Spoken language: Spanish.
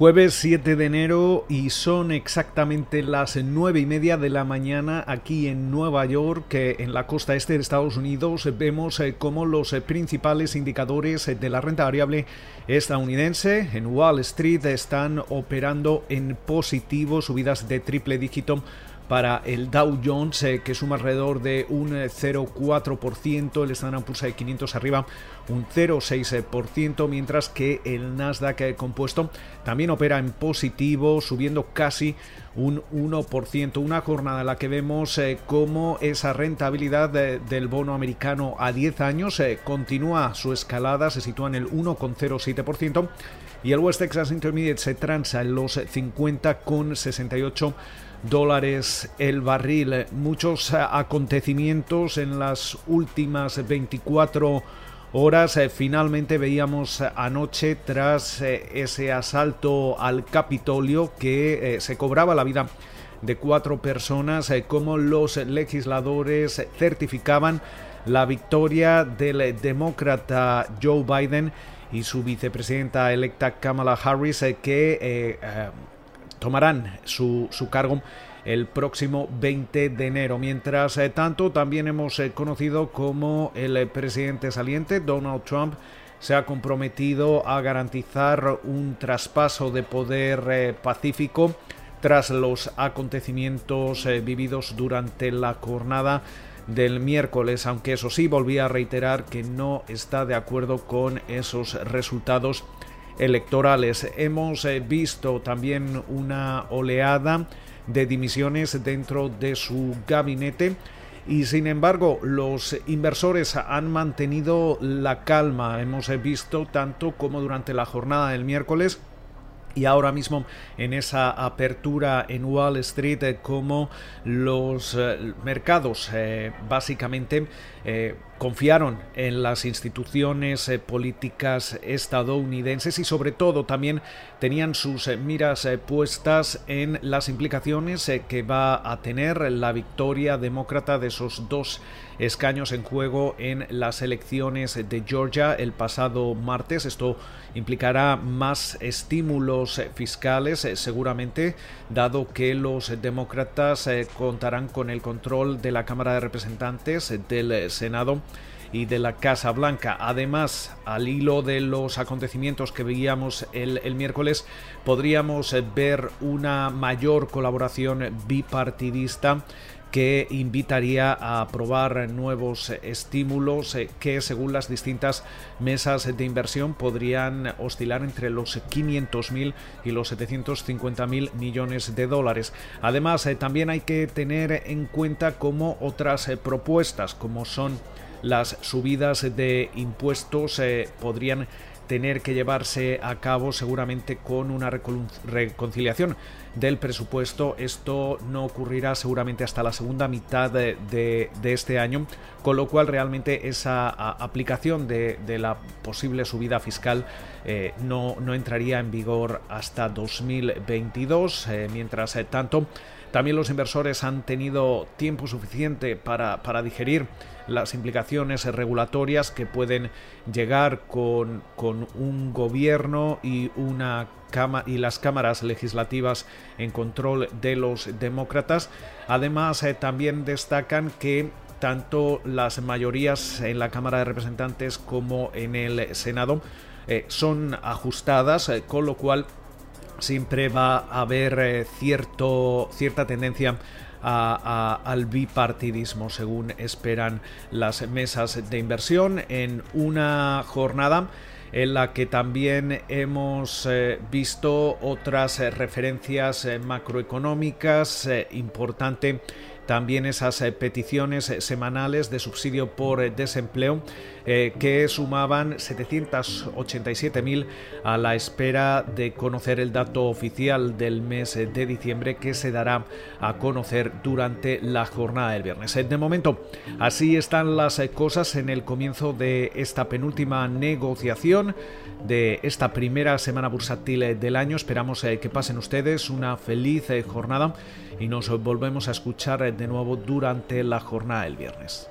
Jueves 7 de enero y son exactamente las 9 y media de la mañana aquí en Nueva York, en la costa este de Estados Unidos vemos eh, cómo los eh, principales indicadores eh, de la renta variable estadounidense en Wall Street están operando en positivo, subidas de triple dígito para el Dow Jones, eh, que suma alrededor de un 0,4%, el Standard Poor's 500 arriba un 0,6%, mientras que el Nasdaq eh, compuesto también opera en positivo, subiendo casi un 1%. Una jornada en la que vemos eh, cómo esa rentabilidad del bono americano a 10 años continúa su escalada, se sitúa en el 1,07% y el West Texas Intermediate se transa en los 50,68 dólares el barril. Muchos eh, acontecimientos en las últimas 24 horas. Eh, finalmente veíamos anoche tras eh, ese asalto al Capitolio que se cobraba la vida de cuatro personas, como los legisladores certificaban la victoria del demócrata Joe Biden y su vicepresidenta electa Kamala Harris, que tomarán su, cargo el próximo 20 de enero. Mientras eh, tanto, también hemos eh, conocido como el eh, presidente saliente, Donald Trump, se ha comprometido a garantizar un traspaso de poder pacífico tras los acontecimientos vividos durante la jornada del miércoles, aunque eso sí volvía a reiterar que no está de acuerdo con esos resultados electorales. Hemos eh, visto también una oleada de dimisiones dentro de su gabinete y sin embargo los inversores han mantenido la calma. Hemos eh, visto tanto como durante la jornada del miércoles y ahora mismo en esa apertura en Wall Street eh, como los mercados básicamente confiaron en las instituciones eh, políticas estadounidenses y sobre todo también tenían sus eh, miras eh, puestas en las implicaciones que va a tener la victoria demócrata de esos dos escaños en juego en las elecciones de Georgia el pasado martes. Esto implicará más estímulos fiscales seguramente, dado que los demócratas contarán con el control de la Cámara de Representantes, del Senado y de la Casa Blanca. Además, al hilo de los acontecimientos que veíamos el, miércoles, podríamos ver una mayor colaboración bipartidista que invitaría a aprobar nuevos estímulos eh, que según las distintas mesas de inversión podrían oscilar entre los 500.000 y los 750.000 millones de dólares. Además, eh, también hay que tener en cuenta como otras eh, propuestas como son las subidas de impuestos eh, podrían tener que llevarse a cabo seguramente con una reconciliación del presupuesto. Esto no ocurrirá seguramente hasta la segunda mitad de, este año, con lo cual realmente esa aplicación de, la posible subida fiscal eh, no, entraría en vigor hasta 2022. Eh, mientras tanto, también los inversores han tenido tiempo suficiente para, para digerir las implicaciones regulatorias que pueden llegar con, con un gobierno y una y las cámaras legislativas en control de los demócratas. Además, eh, también destacan que tanto las mayorías en la Cámara de Representantes como en el Senado eh, son ajustadas, eh, con lo cual siempre va a haber cierto, cierta tendencia al bipartidismo, según esperan las mesas de inversión, en una jornada en la que también hemos eh, visto otras eh, referencias eh, macroeconómicas importante también esas eh, peticiones eh, semanales de subsidio por eh, desempleo que sumaban 787.000 a la espera de conocer el dato oficial del mes de diciembre que se dará a conocer durante la jornada del viernes. De momento, así están las cosas en el comienzo de esta penúltima negociación de esta primera semana bursátil del año. Esperamos que pasen ustedes una feliz jornada y nos volvemos a escuchar de nuevo durante la jornada del viernes.